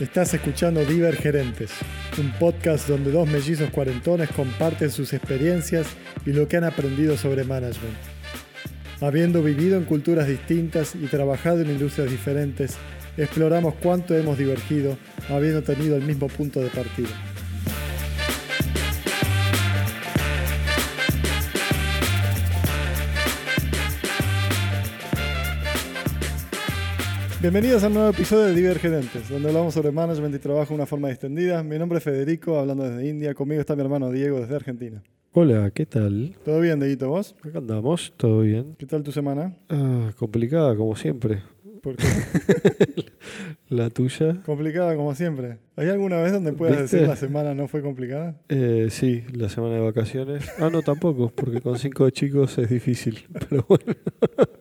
Estás escuchando Divergerentes, un podcast donde dos mellizos cuarentones comparten sus experiencias y lo que han aprendido sobre management. Habiendo vivido en culturas distintas y trabajado en industrias diferentes, exploramos cuánto hemos divergido habiendo tenido el mismo punto de partida. Bienvenidos a un nuevo episodio de Divergentes, donde hablamos sobre management y trabajo de una forma distendida. Mi nombre es Federico, hablando desde India. Conmigo está mi hermano Diego desde Argentina. Hola, ¿qué tal? ¿Todo bien, Deguito? ¿Vos? Acá andamos, todo bien. ¿Qué tal tu semana? Ah, complicada, como siempre. ¿Por qué? ¿La tuya? complicada como siempre. ¿Hay alguna vez donde puedas ¿Viste? decir la semana no fue complicada? Eh, sí, la semana de vacaciones. Ah, no, tampoco, porque con cinco chicos es difícil. Pero bueno.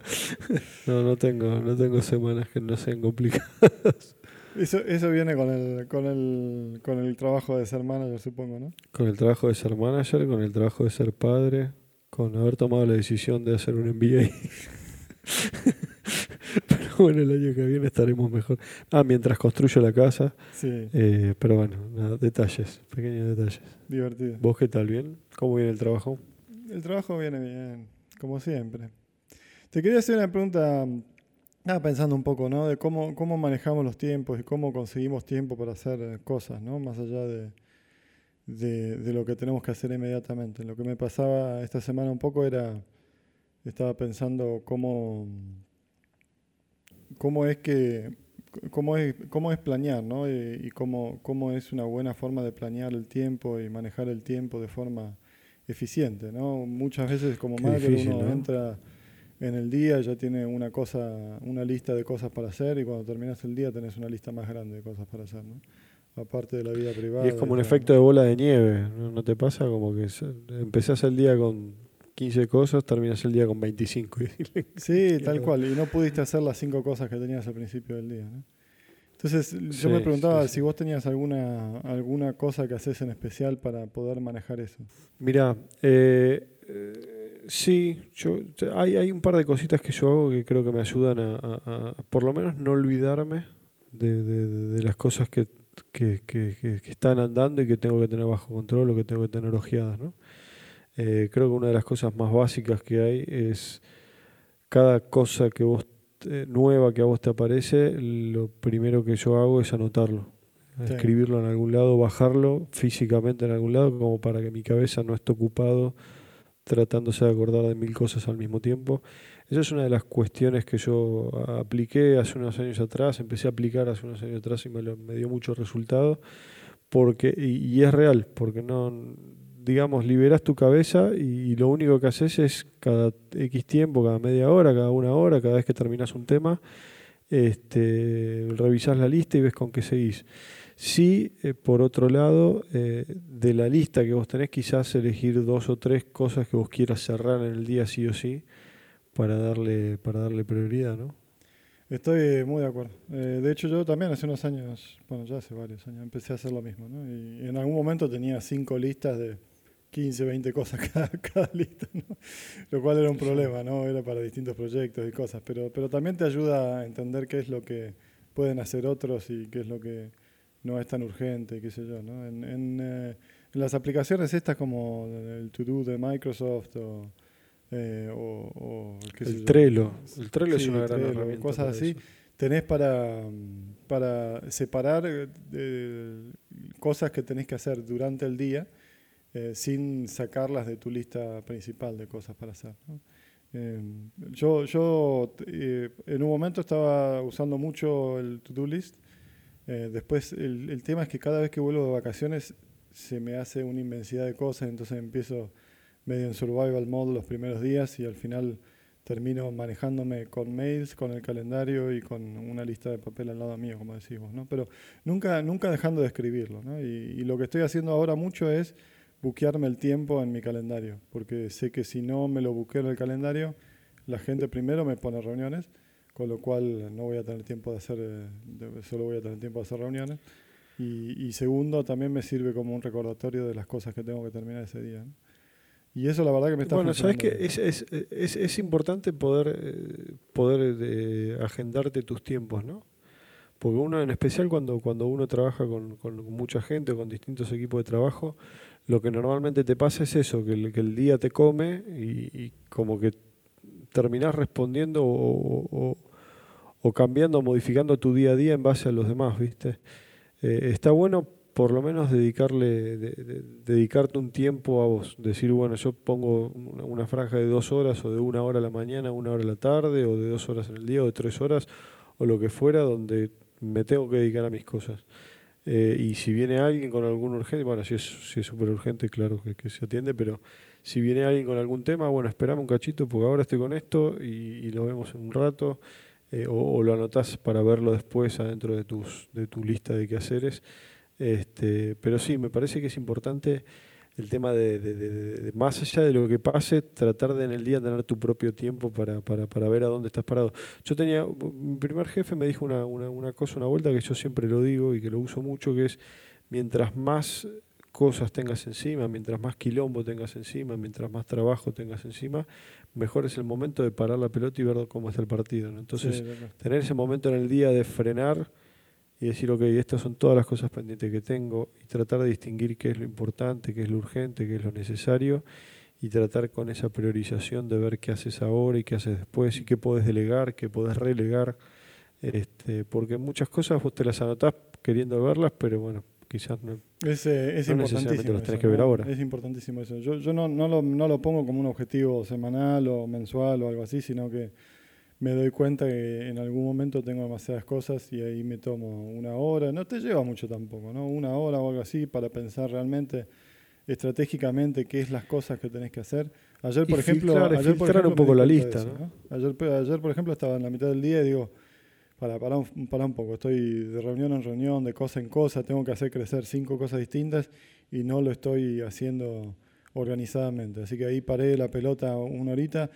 No, no tengo, no tengo semanas que no sean complicadas. Eso, eso viene con el, con, el, con el trabajo de ser manager, supongo, ¿no? Con el trabajo de ser manager, con el trabajo de ser padre, con haber tomado la decisión de hacer un MBA. Pero bueno, el año que viene estaremos mejor. Ah, mientras construyo la casa. Sí, Eh, pero bueno, nada, detalles, pequeños detalles. divertido. ¿Vos qué tal? ¿Bien? ¿Cómo viene el trabajo? El trabajo viene bien, como siempre. Te quería hacer una pregunta, estaba pensando un poco, ¿no? De cómo, cómo manejamos los tiempos y cómo conseguimos tiempo para hacer eh, cosas, ¿no? Más allá de, de, de lo que tenemos que hacer inmediatamente. Lo que me pasaba esta semana un poco era, estaba pensando cómo, cómo es que, cómo es, cómo es planear, ¿no? Y, y cómo, cómo es una buena forma de planear el tiempo y manejar el tiempo de forma eficiente, ¿no? Muchas veces como Qué difícil, uno ¿no? entra en el día, ya tiene una cosa, una lista de cosas para hacer y cuando terminas el día tenés una lista más grande de cosas para hacer, ¿no? Aparte de la vida privada. Y es como un efecto de bola de nieve, ¿no, ¿No te pasa? Como que empezás el día con 15 cosas, terminas el día con 25. Sí, tal cual. Y no pudiste hacer las cinco cosas que tenías al principio del día. ¿no? Entonces, yo Sí, me preguntaba sí, sí. si vos tenías alguna, alguna cosa que haces en especial para poder manejar eso. Mira, eh, eh, sí, yo, hay, hay un par de cositas que yo hago que creo que me ayudan a, a- a, por lo menos no olvidarme de, de- de- de las cosas que, que, que- que- que están andando y que tengo que tener bajo control o que tengo que tener ojeadas, ¿no? Eh, creo que una de las cosas más básicas que hay es cada cosa que vos eh, nueva que a vos te aparece, lo primero que yo hago es anotarlo, Sí. escribirlo en algún lado, bajarlo físicamente en algún lado, como para que mi cabeza no esté ocupado tratándose de acordar de mil cosas al mismo tiempo. Esa es una de las cuestiones que yo apliqué hace unos años atrás, empecé a aplicar hace unos años atrás y me, dio mucho resultado, porque, y, y es real, porque no, digamos, liberas tu cabeza y, lo único que haces es cada X tiempo, cada media hora, cada una hora, cada vez que terminas un tema, este, revisás la lista y ves con qué seguís. Sí, eh, por otro lado, eh, de la lista que vos tenés, quizás elegir dos o tres cosas que vos quieras cerrar en el día sí o sí para darle, para darle prioridad, ¿no? Estoy muy de acuerdo. Eh, de hecho, yo también hace unos años, bueno, ya hace varios años, empecé a hacer lo mismo. ¿no? Y en algún momento tenía cinco listas de 15, 20 cosas cada, cada lista, ¿no? lo cual era un problema, ¿no? Era para distintos proyectos y cosas, pero, pero también te ayuda a entender qué es lo que pueden hacer otros y qué es lo que no es tan urgente, qué sé yo, ¿no? En, en, eh, en las aplicaciones estas como el To-Do de Microsoft o, eh, o, o qué sé El yo. Trello. El Trello Sí, es una gran Trello, herramienta. cosas así. eso. Tenés para, para separar eh, cosas que tenés que hacer durante el día sin sacarlas de tu lista principal de cosas para hacer. ¿no? Eh, yo yo en un momento estaba usando mucho el to-do list. Eh, después el, tema es que cada vez que vuelvo de vacaciones se me hace una inmensidad de cosas, entonces empiezo medio en survival mode los primeros días y al final termino manejándome con mails, con el calendario y con una lista de papel al lado mío, como decís vos, ¿no? Pero nunca, nunca dejando de escribirlo. Y, y lo que estoy haciendo ahora mucho es buquearme el tiempo en mi calendario, porque sé que si no me lo buqueo en el calendario, la gente primero me pone reuniones, con lo cual no voy a tener tiempo de hacer, eh, de- solo voy a tener tiempo de hacer reuniones. Y, y segundo, también me sirve como un recordatorio de las cosas que tengo que terminar ese día. ¿no? Y eso la verdad que me está Bueno, sabes que es, es, es, es importante poder, eh, poder eh, agendarte tus tiempos, ¿no? Porque uno, en especial cuando, cuando uno trabaja con, mucha gente o con distintos equipos de trabajo, lo que normalmente te pasa es eso, que el, que el día te come y, como que terminás respondiendo o, o, cambiando, modificando tu día a día en base a los demás, ¿viste? Eh, está bueno por lo menos dedicarle, dedicarte un tiempo a vos. Decir, bueno, yo pongo una, franja de dos horas o de una hora a la mañana, una hora a la tarde, o de dos horas en el día, o de tres horas, o lo que fuera, donde me tengo que dedicar a mis cosas. Eh, y si viene alguien con algún urgente, bueno, si es si es súper urgente, claro que, se atiende, pero si viene alguien con algún tema, bueno, esperame un cachito porque ahora estoy con esto y, lo vemos en un rato, eh, o, lo anotás para verlo después adentro de, tus, de tu lista de quehaceres. Este, pero sí, me parece que es importante el tema de, más allá de lo que pase, tratar de en el día tener tu propio tiempo para, ver a dónde estás parado. Yo tenía, mi primer jefe me dijo una, cosa, una vuelta que yo siempre lo digo y que lo uso mucho, que es mientras más cosas tengas encima, mientras más quilombo tengas encima, mientras más trabajo tengas encima, mejor es el momento de parar la pelota y ver cómo está el partido. Entonces, tener ese momento en el día de frenar y decir, ok, estas son todas las cosas pendientes que tengo y tratar de distinguir qué es lo importante, qué es lo urgente, qué es lo necesario y tratar con esa priorización de ver qué haces ahora y qué haces después y qué puedes delegar, qué puedes relegar, este, porque muchas cosas vos te las anotás queriendo verlas, pero bueno, quizás no. Es, eh, es importantísimo. Las tenés que ver ahora. Es importantísimo eso. Yo, yo no, no, lo, no lo pongo como un objetivo semanal o mensual o algo así, sino que me doy cuenta que en algún momento tengo demasiadas cosas y ahí me tomo una hora, no te lleva mucho tampoco, ¿no? Una hora o algo así para pensar realmente estratégicamente qué es las cosas que tenés que hacer. Ayer, por ejemplo, ayer, por ejemplo, un poco la lista, ayer, ayer, por ejemplo, estaba en la mitad del día y digo, para, para, un, para un poco, estoy de reunión en reunión, de cosa en cosa, tengo que hacer crecer cinco cosas distintas y no lo estoy haciendo organizadamente. Así que ahí paré la pelota una horita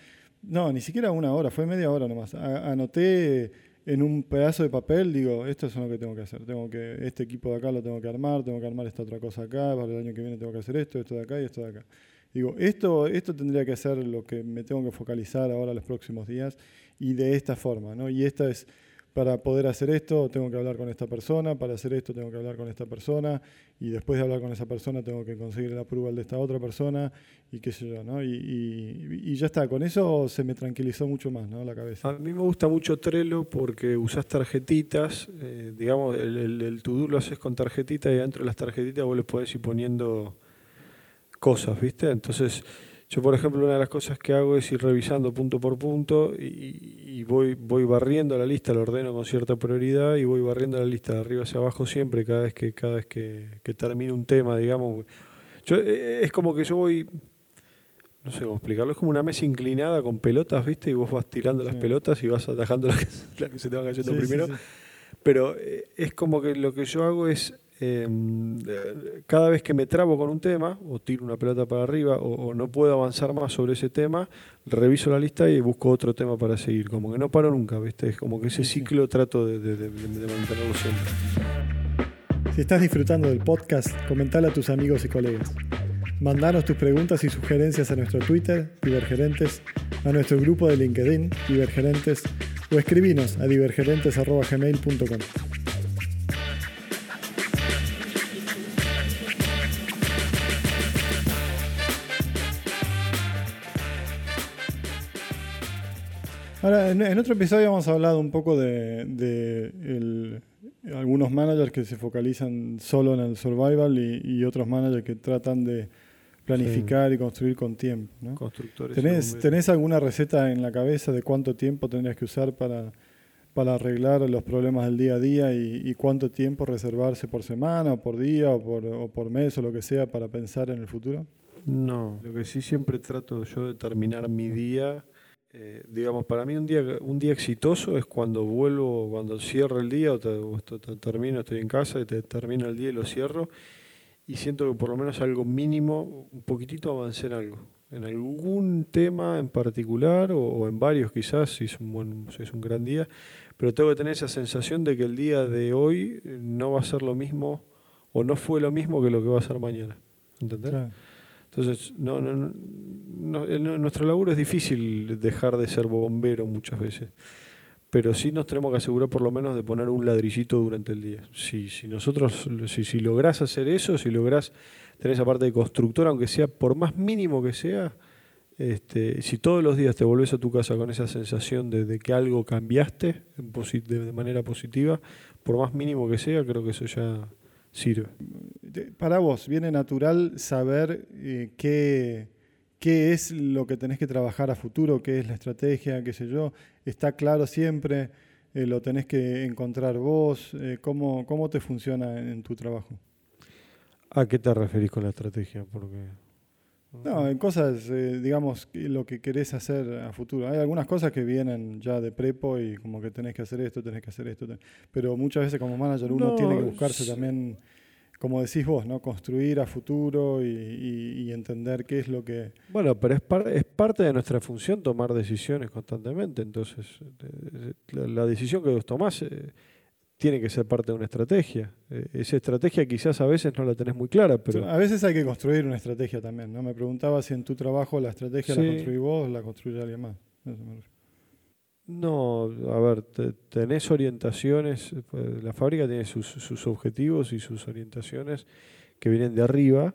no, ni siquiera una hora, fue media hora nomás. anoté en un pedazo de papel, digo, esto es lo que tengo que hacer. Tengo que, este equipo de acá lo tengo que armar, tengo que armar esta otra cosa acá, para el año que viene tengo que hacer esto, esto de acá y esto de acá. Digo, esto, esto tendría que ser lo que me tengo que focalizar ahora los próximos días y de esta forma, ¿no? Y esta es para poder hacer esto tengo que hablar con esta persona, para hacer esto tengo que hablar con esta persona, y después de hablar con esa persona tengo que conseguir el approval de esta otra persona, y qué sé yo, ¿no? Y, ya está, con eso se me tranquilizó mucho más, ¿no? La cabeza. A mí me gusta mucho Trello porque usas tarjetitas, eh, digamos, el, el, to-do lo haces con tarjetitas y dentro de las tarjetitas vos les podés ir poniendo cosas, ¿viste? Entonces yo, por ejemplo, una de las cosas que hago es ir revisando punto por punto y, voy, voy barriendo la lista, lo ordeno con cierta prioridad y voy barriendo la lista de arriba hacia abajo siempre, cada vez que, cada vez que, termino un tema, digamos. Yo, eh, es como que yo voy, no sé cómo explicarlo, es como una mesa inclinada con pelotas, ¿viste? Y vos vas tirando las pelotas y vas atajando las que, se te van cayendo primero. Pero eh, es como que lo que yo hago es Em, cada vez que me trabo con un tema, o tiro una pelota para arriba, o, no puedo avanzar más sobre ese tema, reviso la lista y busco otro tema para seguir. Como que no paro nunca, ¿viste? Es como que ese ciclo trato de, mantenerlo siempre. Si estás disfrutando del podcast, comentale a tus amigos y colegas. Mandanos tus preguntas y sugerencias a nuestro Twitter, Divergerentes, a nuestro grupo de LinkedIn, Divergerentes, o escribinos a divergerentes.gmail.com. Ahora, en, otro episodio hemos hablado un poco de, algunos managers que se focalizan solo en el survival y, otros managers que tratan de planificar y construir con tiempo. ¿no? Constructores. ¿Tenés, ¿Tenés, alguna receta en la cabeza de cuánto tiempo tendrías que usar para, para arreglar los problemas del día a día y, cuánto tiempo reservarse por semana o por día o por, o por mes o lo que sea para pensar en el futuro? No, lo que sí siempre trato yo de terminar mi día eh, digamos, para mí un día, un día exitoso es cuando vuelvo, cuando cierro el día o, termino, estoy en casa y te termino el día y lo cierro y siento que por lo menos algo mínimo, un poquitito avancé en algo, en algún tema en particular o, en varios quizás, si es un, buen, es un gran día, pero tengo que tener esa sensación de que el día de hoy no va a ser lo mismo o no fue lo mismo que lo que va a ser mañana. ¿Entendés? Entonces, no, no, no, nuestro laburo es difícil dejar de ser bombero muchas veces. pero sí nos tenemos que asegurar por lo menos de poner un ladrillito durante el día. Si, si nosotros, si, si lográs hacer eso, si lográs tener esa parte de constructor, aunque sea por más mínimo que sea, este, si todos los días te volvés a tu casa con esa sensación de, que algo cambiaste de, manera positiva, por más mínimo que sea, creo que eso ya sirve. Para vos, ¿viene natural saber eh, qué, qué es lo que tenés que trabajar a futuro, qué es la estrategia, qué sé yo? ¿Está claro siempre? Eh, ¿Lo tenés que encontrar vos? Eh, ¿cómo, ¿Cómo te funciona en tu trabajo? ¿A qué te referís con la estrategia? Porque no, en cosas, eh, digamos, lo que querés hacer a futuro. Hay algunas cosas que vienen ya de prepo y como que tenés que hacer esto, tenés que hacer esto. Pero muchas veces como manager uno tiene que buscarse también, como decís vos, ¿no? Construir a futuro y, entender qué es lo que... Bueno, pero es, es parte de nuestra función tomar decisiones constantemente. Entonces, eh, la, la decisión que vos tomás... Eh, tiene que ser parte de una estrategia. Eh, esa estrategia quizás a veces no la tenés muy clara, pero... A veces hay que construir una estrategia también, ¿no? Me preguntaba si en tu trabajo la estrategia la construís vos o la construye alguien más. No, a ver, tenés orientaciones, pues, la fábrica tiene sus, objetivos y sus orientaciones que vienen de arriba,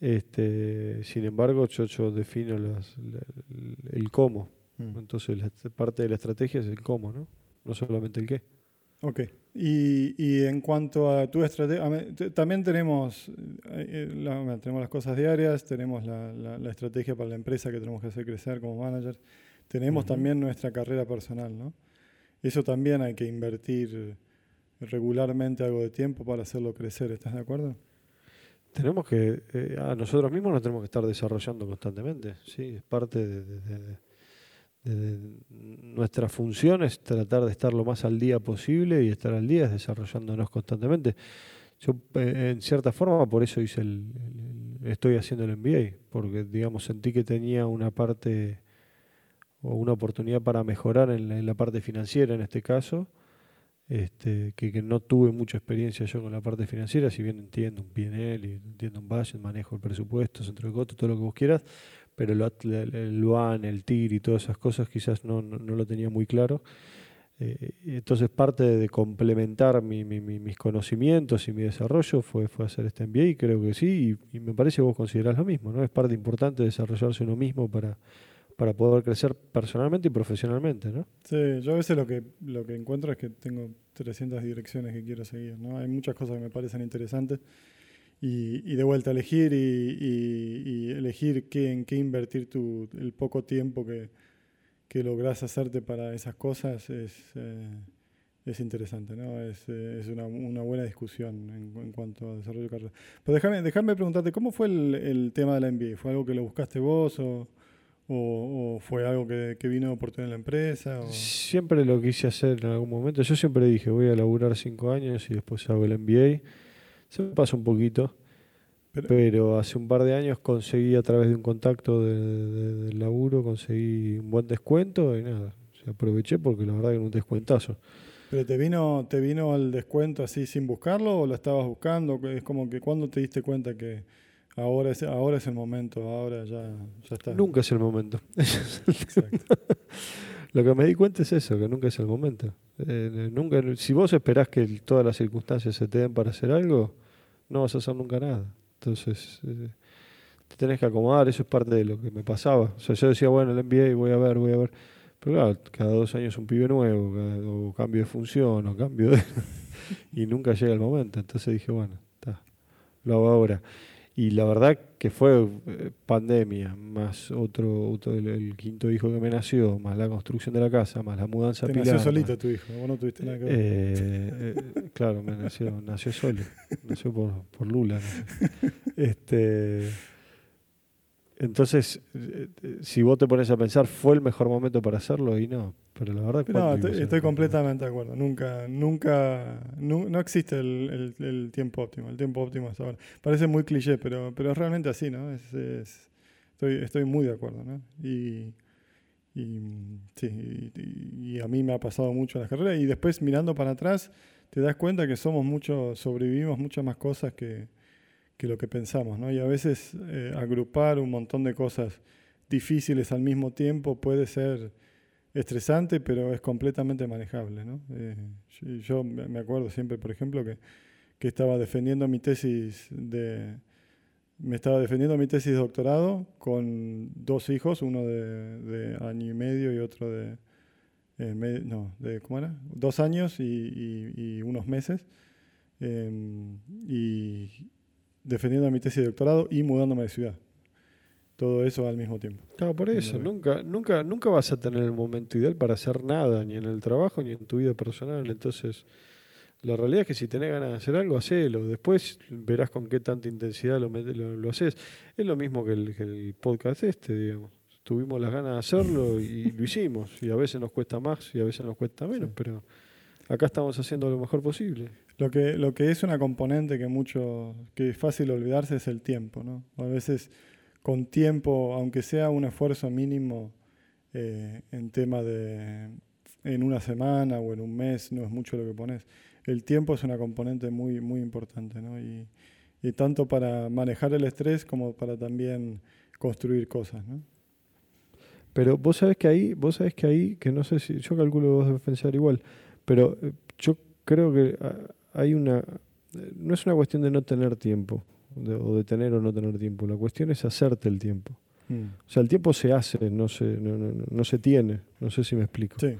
este, sin embargo yo, defino el cómo, mm. entonces parte de la estrategia es el cómo, ¿no? no solamente el qué. Ok. Y, en cuanto a tu estrategia, también tenemos, eh, tenemos las cosas diarias, tenemos la, estrategia para la empresa que tenemos que hacer crecer como manager, tenemos también nuestra carrera personal, ¿no? Eso también hay que invertir regularmente algo de tiempo para hacerlo crecer, ¿estás de acuerdo? Tenemos que, eh, a nosotros mismos nos tenemos que estar desarrollando constantemente, sí, es parte de nuestra función es tratar de estar lo más al día posible y estar al día es desarrollándonos constantemente. Yo, eh, en cierta forma, por eso hice el, estoy haciendo el MBA, porque, digamos, sentí que tenía una parte o una oportunidad para mejorar en la, parte financiera en este caso, este, que, no tuve mucha experiencia yo con la parte financiera, si bien entiendo un PNL entiendo un budget, manejo el presupuesto, centro de costo, todo lo que vos quieras, pero el Luan, el TIR y todas esas cosas quizás no, lo tenía muy claro. Eh, entonces parte de complementar mis conocimientos y mi desarrollo fue, fue hacer este MBA y creo que sí, y, me parece que vos considerás lo mismo, ¿no? Es parte importante desarrollarse uno mismo para, para poder crecer personalmente y profesionalmente, ¿no? Sí, yo a veces lo que, lo que encuentro es que tengo 300 direcciones que quiero seguir, ¿no? Hay muchas cosas que me parecen interesantes y, de vuelta elegir y, elegir qué, en qué invertir tu, el poco tiempo que, logras hacerte para esas cosas es, eh, es interesante, ¿no? Es, eh, es una, buena discusión en, cuanto a desarrollo de carrera. Pero déjame, déjame preguntarte, ¿cómo fue el, tema de la MBA? ¿Fue algo que lo buscaste vos o, fue algo que, que, vino por tener la empresa? Siempre lo quise hacer en algún momento. Yo siempre dije, voy a laburar cinco años y después hago el MBA. Se me pasa un poquito. Pero, hace un par de años conseguí a través de un contacto del laburo, conseguí un buen descuento y nada, se aproveché porque la verdad que era un descuentazo. ¿Pero te vino, te vino el descuento así sin buscarlo o lo estabas buscando? Es como que cuando te diste cuenta que ahora es, ahora es el momento, ahora ya, ya está. Nunca es el momento. Lo que me di cuenta es eso, que nunca es el momento. Eh, nunca, si vos esperás que todas las circunstancias se te den para hacer algo, no vas a hacer nunca nada. Entonces, eh, te tenés que acomodar, eso es parte de lo que me pasaba. O sea, yo decía, bueno, el NBA voy a ver, voy a ver. Pero claro, cada dos años un pibe nuevo, o cambio de función, o cambio de... y nunca llega el momento. Entonces dije, bueno, está, lo hago ahora. Y la verdad que fue eh, pandemia, más otro, otro el, quinto hijo que me nació, más la construcción de la casa, más la mudanza Te nació solito tu hijo, vos no tuviste nada que ver. Eh, eh, claro, me nació, nació solo, nació por, por Lula. Este, entonces, si vos te pones a pensar, ¿fue el mejor momento para hacerlo? Y no, pero la verdad No, estoy, completamente de acuerdo. Nunca, nunca, no, existe el, tiempo óptimo. El tiempo óptimo es ahora. Parece muy cliché, pero, pero es realmente así, ¿no? estoy, estoy muy de acuerdo, ¿no? Y, sí, y, a mí me ha pasado mucho en las carreras. Y después, mirando para atrás, te das cuenta que somos muchos, sobrevivimos muchas más cosas que, que lo que pensamos, ¿no? Y a veces eh, agrupar un montón de cosas difíciles al mismo tiempo puede ser estresante, pero es completamente manejable. ¿no? Eh, yo, me acuerdo siempre, por ejemplo, que, que, estaba defendiendo mi tesis de... Me estaba defendiendo mi tesis de doctorado con dos hijos, uno de, de año y medio y otro de, eh, no, de, ¿cómo era? Dos años y, y, unos meses. Em, y defendiendo mi tesis de doctorado y mudándome de ciudad todo eso al mismo tiempo. Claro, por eso, nunca, nunca, nunca vas a tener el momento ideal para hacer nada, ni en el trabajo, ni en tu vida personal. Entonces, la realidad es que si tenés ganas de hacer algo, hacelo. Después verás con qué tanta intensidad lo, lo, haces. Es lo mismo que el, podcast este, digamos. Tuvimos las ganas de hacerlo y lo hicimos. Y a veces nos cuesta más y a veces nos cuesta menos, pero acá estamos haciendo lo mejor posible. Lo que, lo que es una componente que mucho, que es fácil olvidarse es el tiempo, ¿no? A veces con tiempo, aunque sea un esfuerzo mínimo eh, en tema de en una semana o en un mes, no es mucho lo que pones. El tiempo es una componente muy, muy importante, ¿no? Y, tanto para manejar el estrés como para también construir cosas, ¿no? Pero vos sabés que ahí, vos sabés que ahí, que no sé si, yo calculo que vos debes pensar igual, pero eh, yo creo que ah, hay una, no es una cuestión de no tener tiempo, o de tener o no tener tiempo. La cuestión es hacerte el tiempo. Mm. O sea, el tiempo se hace, no se, no, no, se tiene. No sé si me explico. Sí.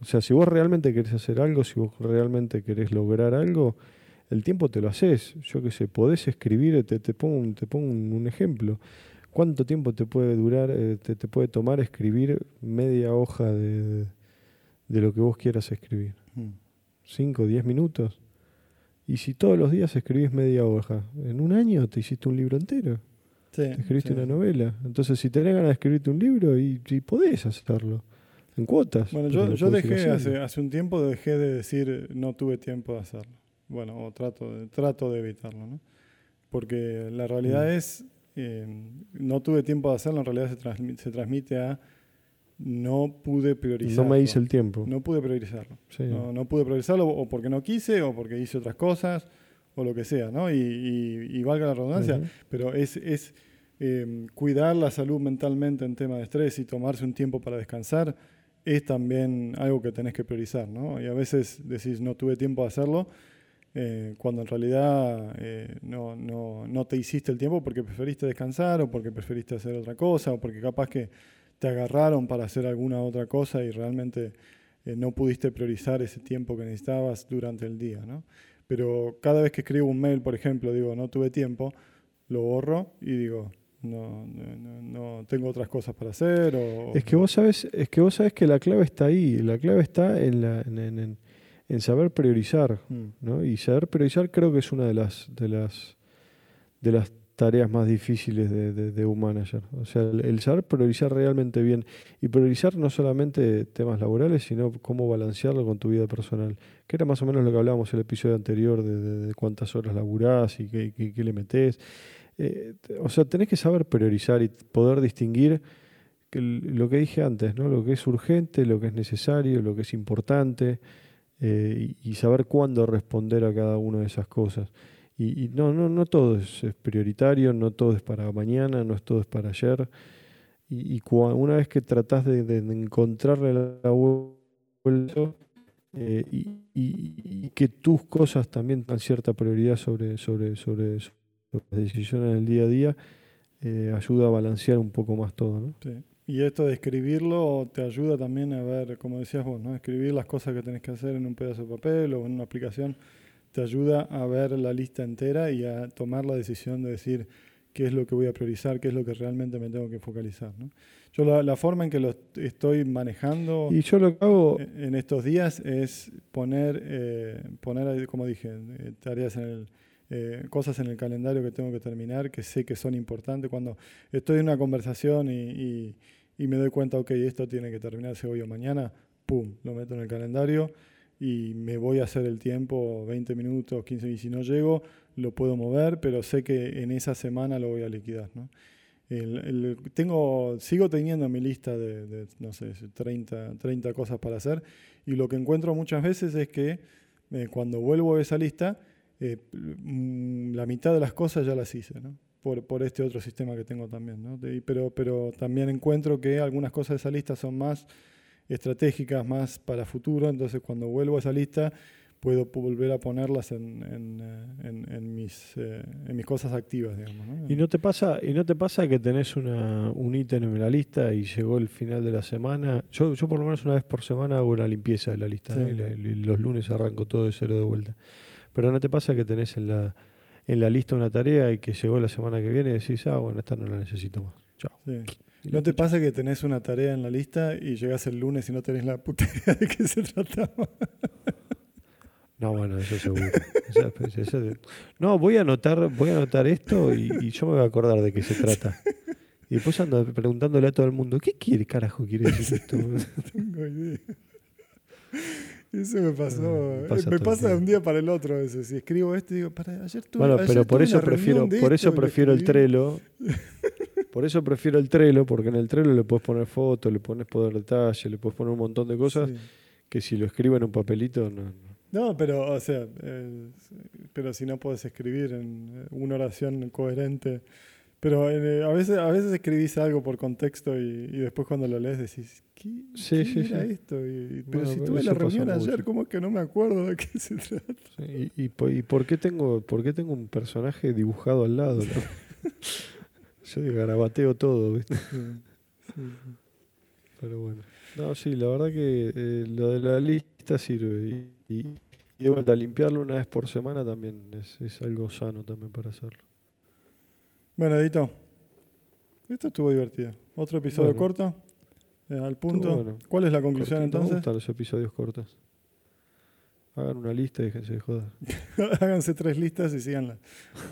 O sea, si vos realmente querés hacer algo, si vos realmente querés lograr algo, el tiempo te lo haces. Yo qué sé, podés escribir, te, te pongo, un, te pongo un, ejemplo. ¿Cuánto tiempo te puede durar, eh, te, te, puede tomar escribir media hoja de, de, lo que vos quieras escribir? Mm. ¿Cinco, diez minutos? Y si todos los días escribís media hoja, en un año te hiciste un libro entero. Sí, te escribiste una novela. Entonces, si tenés ganas de escribirte un libro, y, podés hacerlo. En cuotas. Bueno, yo, yo dejé, hace, hace un tiempo dejé de decir no tuve tiempo de hacerlo. Bueno, o trato de, trato de evitarlo, ¿no? Porque la realidad mm. es, eh, no tuve tiempo de hacerlo, en realidad se, se transmite a no pude priorizarlo. No me hice el tiempo. No pude priorizarlo. No, pude priorizarlo o porque no quise o porque hice otras cosas o lo que sea, ¿no? Y, valga la redundancia, pero es, es em, cuidar la salud mentalmente en tema de estrés y tomarse un tiempo para descansar es también algo que tenés que priorizar, ¿no? Y a veces decís, no tuve tiempo de hacerlo, eh, cuando en realidad eh, no, no, no te hiciste el tiempo porque preferiste descansar o porque preferiste hacer otra cosa o porque capaz que te agarraron para hacer alguna otra cosa y realmente eh, no pudiste priorizar ese tiempo que necesitabas durante el día. ¿no? Pero cada vez que escribo un mail, por ejemplo, digo, no tuve tiempo, lo borro y digo, no, no, no, tengo otras cosas para hacer. O, es que vos sabes, es que vos sabes que la clave está ahí, la clave está en, la, en, en, saber priorizar, mm. ¿no? Y saber priorizar creo que es una de las de las de las tareas más difíciles de, un manager. O sea, el, saber priorizar realmente bien y priorizar no solamente temas laborales, sino cómo balancearlo con tu vida personal, que era más o menos lo que hablábamos en el episodio anterior de, cuántas horas laburás y qué, le metés. Eh, o sea, tenés que saber priorizar y poder distinguir lo que dije antes, ¿no? lo que es urgente, lo que es necesario, lo que es importante eh, y saber cuándo responder a cada una de esas cosas. Y, no, no, no todo es, prioritario, no todo es para mañana, no es todo es para ayer. Y, y una vez que tratás de, encontrarle la vuelta eh, y, que tus cosas también tengan cierta prioridad sobre, sobre, sobre, las decisiones del día a día, eh, ayuda a balancear un poco más todo. ¿no? Y esto de escribirlo te ayuda también a ver, como decías vos, ¿no? escribir las cosas que tenés que hacer en un pedazo de papel o en una aplicación te ayuda a ver la lista entera y a tomar la decisión de decir qué es lo que voy a priorizar, qué es lo que realmente me tengo que focalizar. ¿no? Yo la, forma en que lo estoy manejando y yo lo hago en estos días es poner, eh, poner como dije, eh, tareas en el, eh, cosas en el calendario que tengo que terminar, que sé que son importantes. Cuando estoy en una conversación y, y me doy cuenta, ok, esto tiene que terminarse hoy o mañana, ¡pum!, lo meto en el calendario y me voy a hacer el tiempo 20 minutos, 15 y si no llego, lo puedo mover, pero sé que en esa semana lo voy a liquidar. ¿no? tengo, sigo teniendo mi lista de, no sé, 30, 30 cosas para hacer y lo que encuentro muchas veces es que eh, cuando vuelvo a esa lista, eh, mm, la mitad de las cosas ya las hice. ¿no? por, por este otro sistema que tengo también. ¿no? De- pero, pero también encuentro que algunas cosas de esa lista son más estratégicas, más para futuro, entonces cuando vuelvo a esa lista puedo volver a ponerlas en, en, eh, en- en mis, eh, en mis cosas activas, digamos. ¿no? ¿Y no te pasa, y no te pasa que tenés una, un ítem en la lista y llegó el final de la semana? Yo, yo por lo menos una vez por semana hago una limpieza de la lista. Sí. y los lunes arranco todo de cero de vuelta. Pero ¿no te pasa que tenés en la, en la lista una tarea y que llegó la semana que viene y decís, ah, bueno, esta no la necesito más? Chao. Sí. ¿No te pasa que tenés una tarea en la lista y llegás el lunes y no tenés la puta idea de qué se trataba? No, bueno, eso seguro. Eso- pues, eso no, voy a anotar, voy a anotar esto y, y yo me voy a acordar de qué se trata. Y después ando preguntándole a todo el mundo, ¿qué quiere, carajo quiere decir esto? No tengo idea. Eso me pasó. Ah, me pasa eh, me pasa de un día para el otro a veces. Si escribo esto y digo, para, ayer tuve Bueno, ayer pero por eso prefiero, por esto eso prefiero el. Trello. Por eso prefiero el Trello, porque en el Trello le puedes poner fotos, le pones poder detalle, le puedes poner un montón de cosas Sí. que si lo escribo en un papelito no. no. No, pero, o sea, eh, pero si no puedes escribir en eh, una oración coherente. Pero eh, a, veces, a veces escribís algo por contexto y, y después cuando lo lees decís, ¿qué, Sí, qué sí, era sí. esto? Y- pero Bueno, si tuve la reunión ayer, mucho. ¿cómo es que no me acuerdo de qué se trata? ¿Y, y, po- y por, qué tengo, por qué tengo un personaje dibujado al lado? no? Yo garabateo todo, ¿viste? Pero bueno. No, sí, la verdad que eh, lo de la lista sirve. Y, y, y de vuelta, limpiarlo una vez por semana también es, es algo sano también para hacerlo. Bueno, Edito, esto estuvo divertido. Otro episodio Bueno. corto, eh, al punto. Bueno. ¿Cuál es la conclusión Cortito, Me entonces? gustan los episodios cortos. Hagan una lista y déjense de joder. Háganse tres listas y síganla.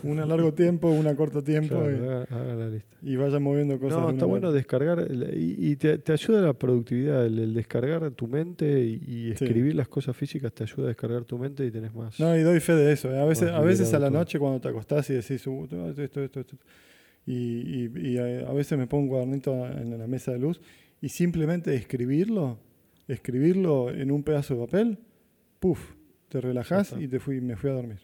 Una a largo tiempo, una a corto tiempo Claro, y- hagan, hagan la lista. y, vayan moviendo cosas. No, está bueno descargar y, y te, te ayuda la productividad. El, el descargar tu mente y, y Sí. escribir las cosas físicas te ayuda a descargar tu mente y tenés más. No, y doy fe de eso. eh. A veces, a veces a la todo. noche cuando te acostás y decís, "Uh, esto, esto, esto, esto", Y, a veces me pongo un cuadernito en la mesa de luz y simplemente escribirlo, escribirlo en un pedazo de papel, puff, te relajás y te fui, me fui a dormir.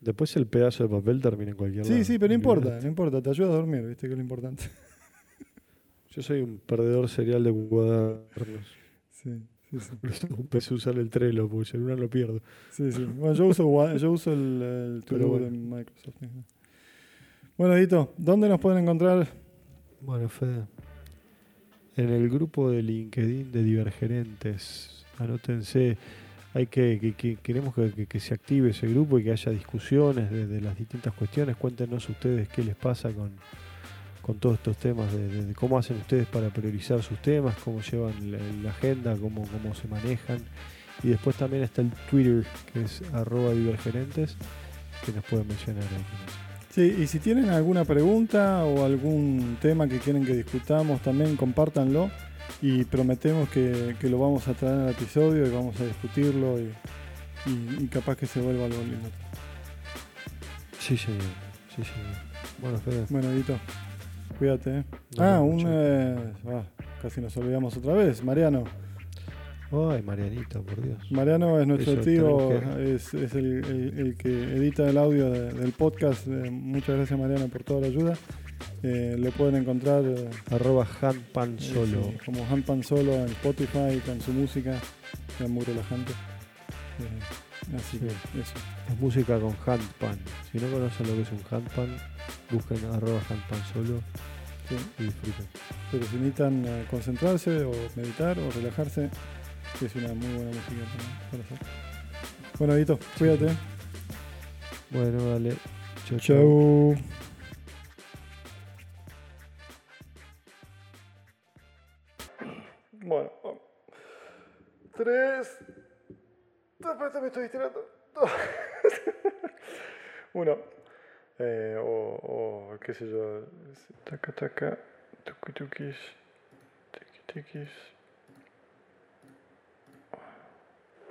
Después el pedazo de papel termina en cualquier lado. Sí, sí, pero no importa, no importa, te ayuda a dormir, viste que es lo importante. Yo soy un perdedor serial de cuadernos. Sí, sí, sí. Empecé a usar el Trello, porque si en una lo pierdo. sí, sí. Bueno, yo uso, yo uso el, el bueno. de Microsoft. Bueno, Edito, ¿dónde nos pueden encontrar? Bueno, Fede. En el grupo de LinkedIn de Divergerentes, anótense. Hay que, que- que- queremos que, se active ese grupo y que haya discusiones de, las distintas cuestiones. Cuéntenos ustedes qué les pasa con, con todos estos temas, de, cómo hacen ustedes para priorizar sus temas, cómo llevan la, la agenda, cómo, cómo se manejan. Y después también está el Twitter, que es arroba divergerentes, que nos pueden mencionar ahí. Sí, y si tienen alguna pregunta o algún tema que quieren que discutamos, también compártanlo y prometemos que, que lo vamos a traer al episodio y vamos a discutirlo y, y- y capaz que se vuelva algo lindo. Sí, señor. Sí, señor. Bueno, Fede. Bueno, Edito, cuídate. ¿eh? Ah, un, eh, ah, casi nos olvidamos otra vez. Mariano. Ay, Marianito, por Dios. Mariano es nuestro Eso, tío, es, es el, el- el que edita el audio de- del podcast. Eh, muchas gracias Mariano por toda la ayuda. Eh, lo pueden encontrar eh, Arroba handpan eh, solo. sí, como Handpan Solo en Spotify con su música, es muy relajante. Eh, así Sí. que eso. Es música con handpan. Si no conocen lo que es un handpan, busquen arroba handpan solo sí. y disfruten. Pero si necesitan eh, concentrarse o meditar o relajarse, es una muy buena música para, para hacer. Bueno, Edito, cuídate. Bueno, dale. Chau, chau. Chau. Bueno, vamos. tres. Espérate, me estoy. Dos. Uno. Eh, o, o, qué sé yo. Taca, taca. Tuki, tukis. Tiki, tikis.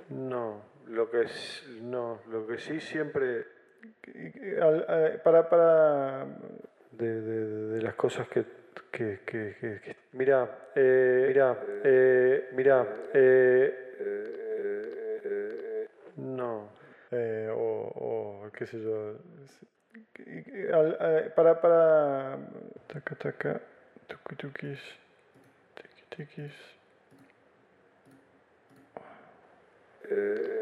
No, lo que es, no, lo que sí siempre eh, Para, para. de, de, de las cosas que, que, que, que- que- mira, eh, mira, eh, mira, eh, eh, no. eh, o, o, qué sé yo. eh, para, para, taca, taca, tuki, tukis, tiki, tikis. Eh,